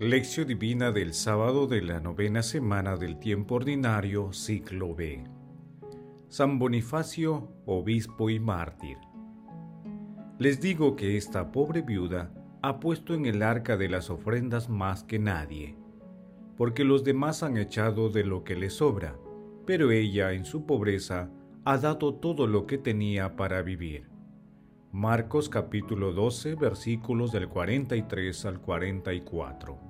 Lección Divina del sábado de la novena semana del tiempo ordinario, ciclo B. San Bonifacio, obispo y mártir. Les digo que esta pobre viuda ha puesto en el arca de las ofrendas más que nadie, porque los demás han echado de lo que le sobra, pero ella en su pobreza ha dado todo lo que tenía para vivir. Marcos capítulo 12 versículos del 43 al 44.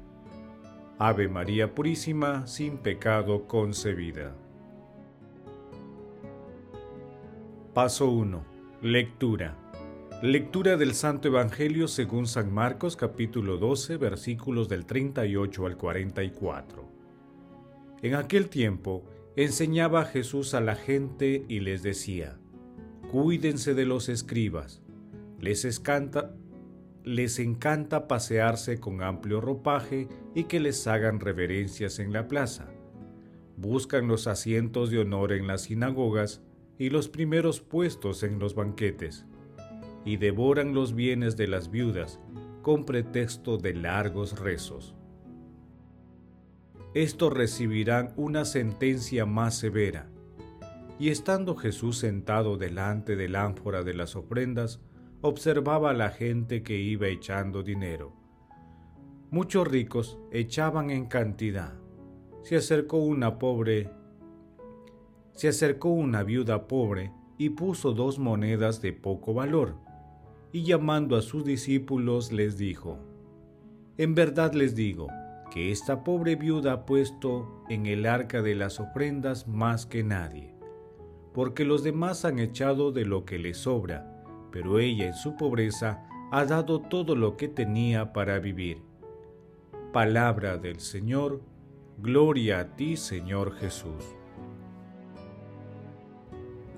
Ave María Purísima, sin pecado concebida. Paso 1. Lectura. Lectura del Santo Evangelio según San Marcos capítulo 12 versículos del 38 al 44. En aquel tiempo enseñaba Jesús a la gente y les decía, Cuídense de los escribas, les, escanta, les encanta pasearse con amplio ropaje y que les hagan reverencias en la plaza. Buscan los asientos de honor en las sinagogas y los primeros puestos en los banquetes, y devoran los bienes de las viudas con pretexto de largos rezos. Estos recibirán una sentencia más severa. Y estando Jesús sentado delante del ánfora de las ofrendas, observaba a la gente que iba echando dinero. Muchos ricos echaban en cantidad. Se acercó una pobre, se acercó una viuda pobre y puso dos monedas de poco valor, y llamando a sus discípulos les dijo, En verdad les digo, que esta pobre viuda ha puesto en el arca de las ofrendas más que nadie, porque los demás han echado de lo que les sobra, pero ella en su pobreza ha dado todo lo que tenía para vivir. Palabra del Señor, gloria a ti Señor Jesús.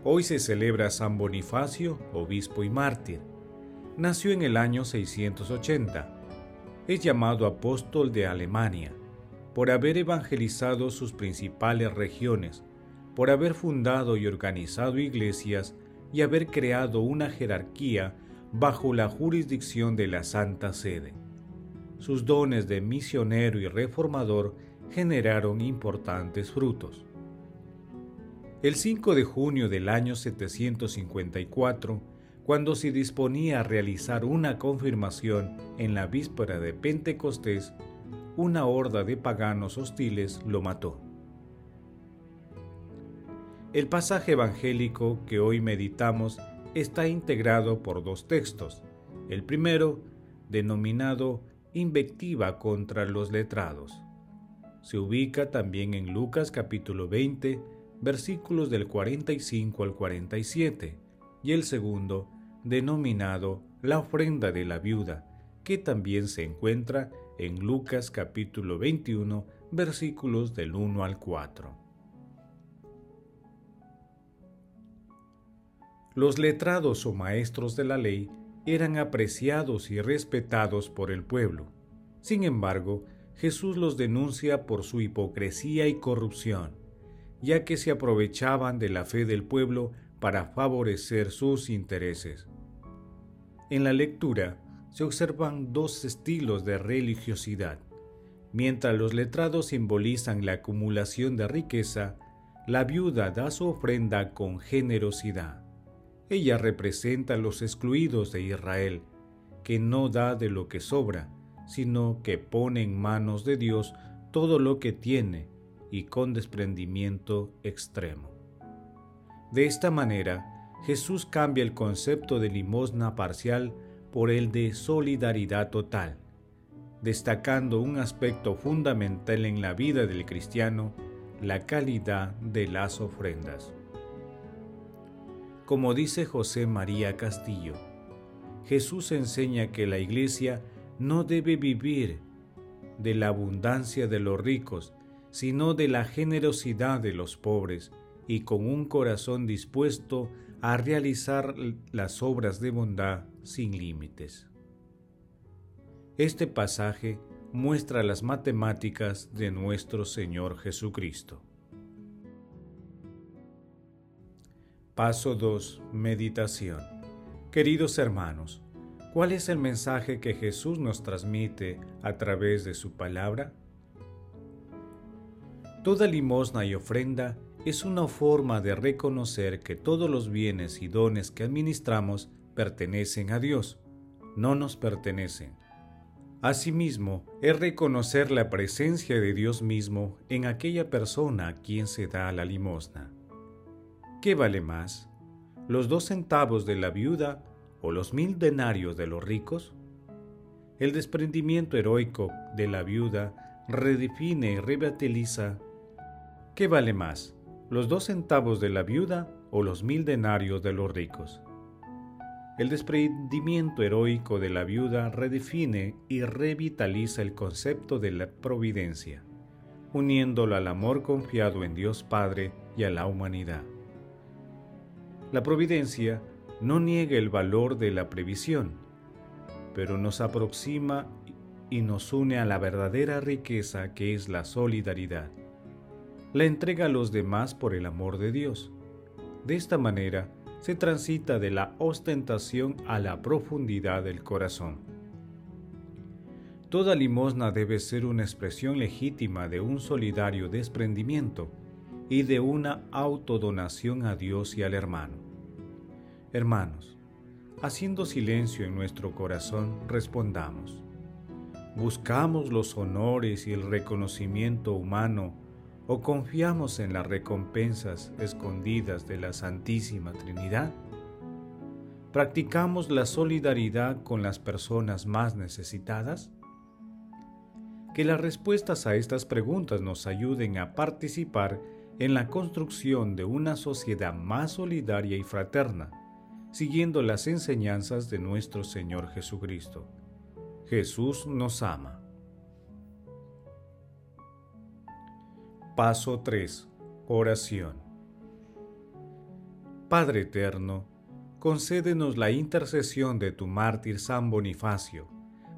Hoy se celebra San Bonifacio, obispo y mártir. Nació en el año 680. Es llamado apóstol de Alemania por haber evangelizado sus principales regiones, por haber fundado y organizado iglesias y haber creado una jerarquía bajo la jurisdicción de la Santa Sede. Sus dones de misionero y reformador generaron importantes frutos. El 5 de junio del año 754, cuando se disponía a realizar una confirmación en la víspera de Pentecostés, una horda de paganos hostiles lo mató. El pasaje evangélico que hoy meditamos está integrado por dos textos. El primero, denominado Invectiva contra los letrados. Se ubica también en Lucas capítulo 20, versículos del 45 al 47, y el segundo, denominado La ofrenda de la viuda, que también se encuentra en Lucas capítulo 21, versículos del 1 al 4. Los letrados o maestros de la ley eran apreciados y respetados por el pueblo. Sin embargo, Jesús los denuncia por su hipocresía y corrupción, ya que se aprovechaban de la fe del pueblo para favorecer sus intereses. En la lectura se observan dos estilos de religiosidad. Mientras los letrados simbolizan la acumulación de riqueza, la viuda da su ofrenda con generosidad. Ella representa a los excluidos de Israel, que no da de lo que sobra, sino que pone en manos de Dios todo lo que tiene y con desprendimiento extremo. De esta manera, Jesús cambia el concepto de limosna parcial por el de solidaridad total, destacando un aspecto fundamental en la vida del cristiano, la calidad de las ofrendas. Como dice José María Castillo, Jesús enseña que la iglesia no debe vivir de la abundancia de los ricos, sino de la generosidad de los pobres, y con un corazón dispuesto a realizar las obras de bondad sin límites. Este pasaje muestra las matemáticas de nuestro Señor Jesucristo. Paso 2. Meditación. Queridos hermanos, ¿cuál es el mensaje que Jesús nos transmite a través de su palabra? Toda limosna y ofrenda es una forma de reconocer que todos los bienes y dones que administramos pertenecen a Dios, no nos pertenecen. Asimismo, es reconocer la presencia de Dios mismo en aquella persona a quien se da la limosna. ¿Qué vale más? ¿Los dos centavos de la viuda o los mil denarios de los ricos? El desprendimiento heroico de la viuda redefine y revitaliza ¿Qué vale más? ¿Los dos centavos de la viuda o los mil denarios de los ricos? El desprendimiento heroico de la viuda redefine y revitaliza el concepto de la providencia, uniéndolo al amor confiado en Dios Padre y a la humanidad. La providencia no niega el valor de la previsión, pero nos aproxima y nos une a la verdadera riqueza que es la solidaridad. La entrega a los demás por el amor de Dios. De esta manera se transita de la ostentación a la profundidad del corazón. Toda limosna debe ser una expresión legítima de un solidario desprendimiento y de una autodonación a Dios y al hermano. Hermanos, haciendo silencio en nuestro corazón, respondamos. ¿Buscamos los honores y el reconocimiento humano o confiamos en las recompensas escondidas de la Santísima Trinidad? ¿Practicamos la solidaridad con las personas más necesitadas? Que las respuestas a estas preguntas nos ayuden a participar en la construcción de una sociedad más solidaria y fraterna, siguiendo las enseñanzas de nuestro Señor Jesucristo. Jesús nos ama. Paso 3. Oración. Padre Eterno, concédenos la intercesión de tu mártir San Bonifacio,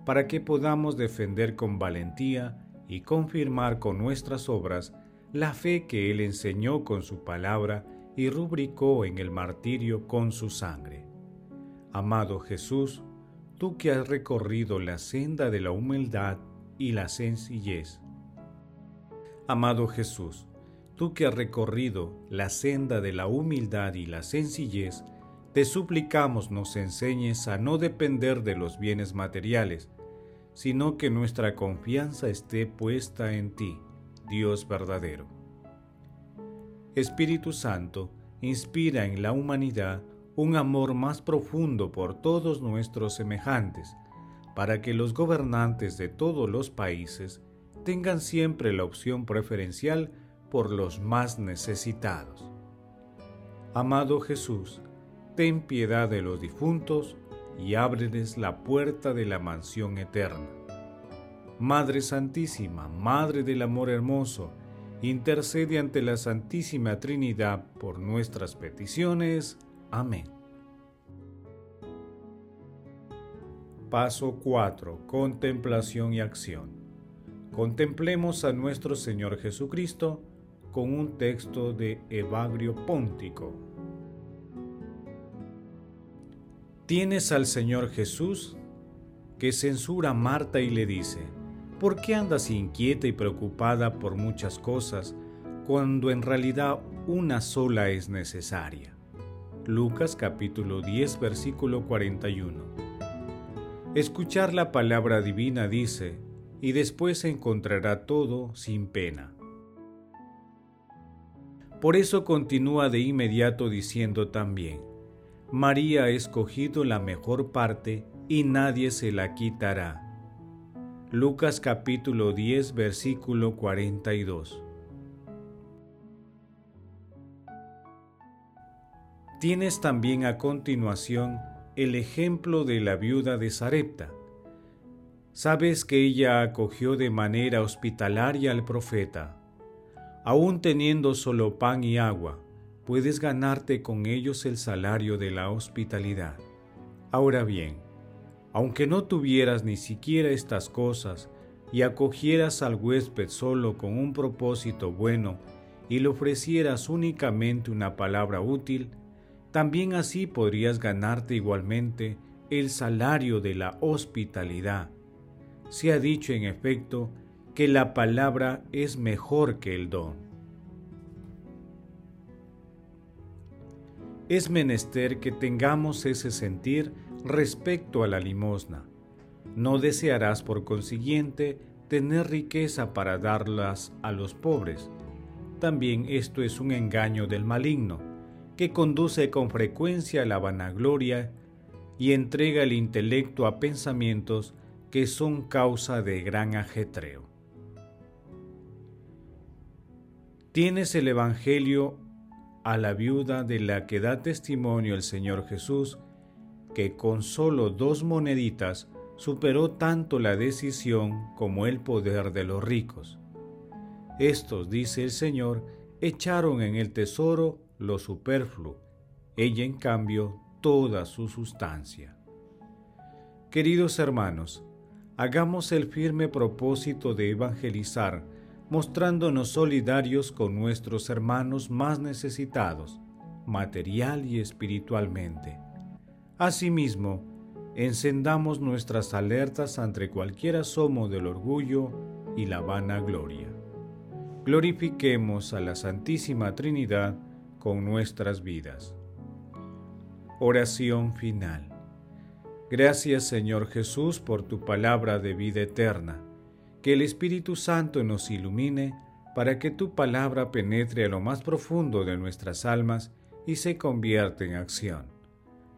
para que podamos defender con valentía y confirmar con nuestras obras la fe que Él enseñó con su palabra y rubricó en el martirio con su sangre. Amado Jesús, tú que has recorrido la senda de la humildad y la sencillez. Amado Jesús, tú que has recorrido la senda de la humildad y la sencillez, te suplicamos nos enseñes a no depender de los bienes materiales, sino que nuestra confianza esté puesta en ti Dios verdadero. Espíritu Santo, inspira en la humanidad un amor más profundo por todos nuestros semejantes, para que los gobernantes de todos los países tengan siempre la opción preferencial por los más necesitados. Amado Jesús, ten piedad de los difuntos y ábreles la puerta de la mansión eterna. Madre Santísima, Madre del Amor Hermoso, intercede ante la Santísima Trinidad por nuestras peticiones. Amén. Paso 4. Contemplación y acción. Contemplemos a nuestro Señor Jesucristo con un texto de Evagrio Póntico. Tienes al Señor Jesús que censura a Marta y le dice, ¿Por qué andas inquieta y preocupada por muchas cosas cuando en realidad una sola es necesaria? Lucas capítulo 10 versículo 41. Escuchar la palabra divina dice, y después se encontrará todo sin pena. Por eso continúa de inmediato diciendo también, María ha escogido la mejor parte y nadie se la quitará. Lucas capítulo 10 versículo 42. Tienes también a continuación el ejemplo de la viuda de Sarepta. Sabes que ella acogió de manera hospitalaria al profeta. Aún teniendo solo pan y agua, puedes ganarte con ellos el salario de la hospitalidad. Ahora bien, aunque no tuvieras ni siquiera estas cosas y acogieras al huésped solo con un propósito bueno y le ofrecieras únicamente una palabra útil, también así podrías ganarte igualmente el salario de la hospitalidad. Se ha dicho en efecto que la palabra es mejor que el don. Es menester que tengamos ese sentir respecto a la limosna. No desearás por consiguiente tener riqueza para darlas a los pobres. También esto es un engaño del maligno, que conduce con frecuencia a la vanagloria y entrega el intelecto a pensamientos que son causa de gran ajetreo. Tienes el Evangelio a la viuda de la que da testimonio el Señor Jesús, que con solo dos moneditas superó tanto la decisión como el poder de los ricos. Estos, dice el Señor, echaron en el tesoro lo superfluo, ella en cambio toda su sustancia. Queridos hermanos, hagamos el firme propósito de evangelizar, mostrándonos solidarios con nuestros hermanos más necesitados, material y espiritualmente. Asimismo, encendamos nuestras alertas ante cualquier asomo del orgullo y la vanagloria. Glorifiquemos a la Santísima Trinidad con nuestras vidas. Oración final. Gracias Señor Jesús por tu palabra de vida eterna. Que el Espíritu Santo nos ilumine para que tu palabra penetre a lo más profundo de nuestras almas y se convierta en acción.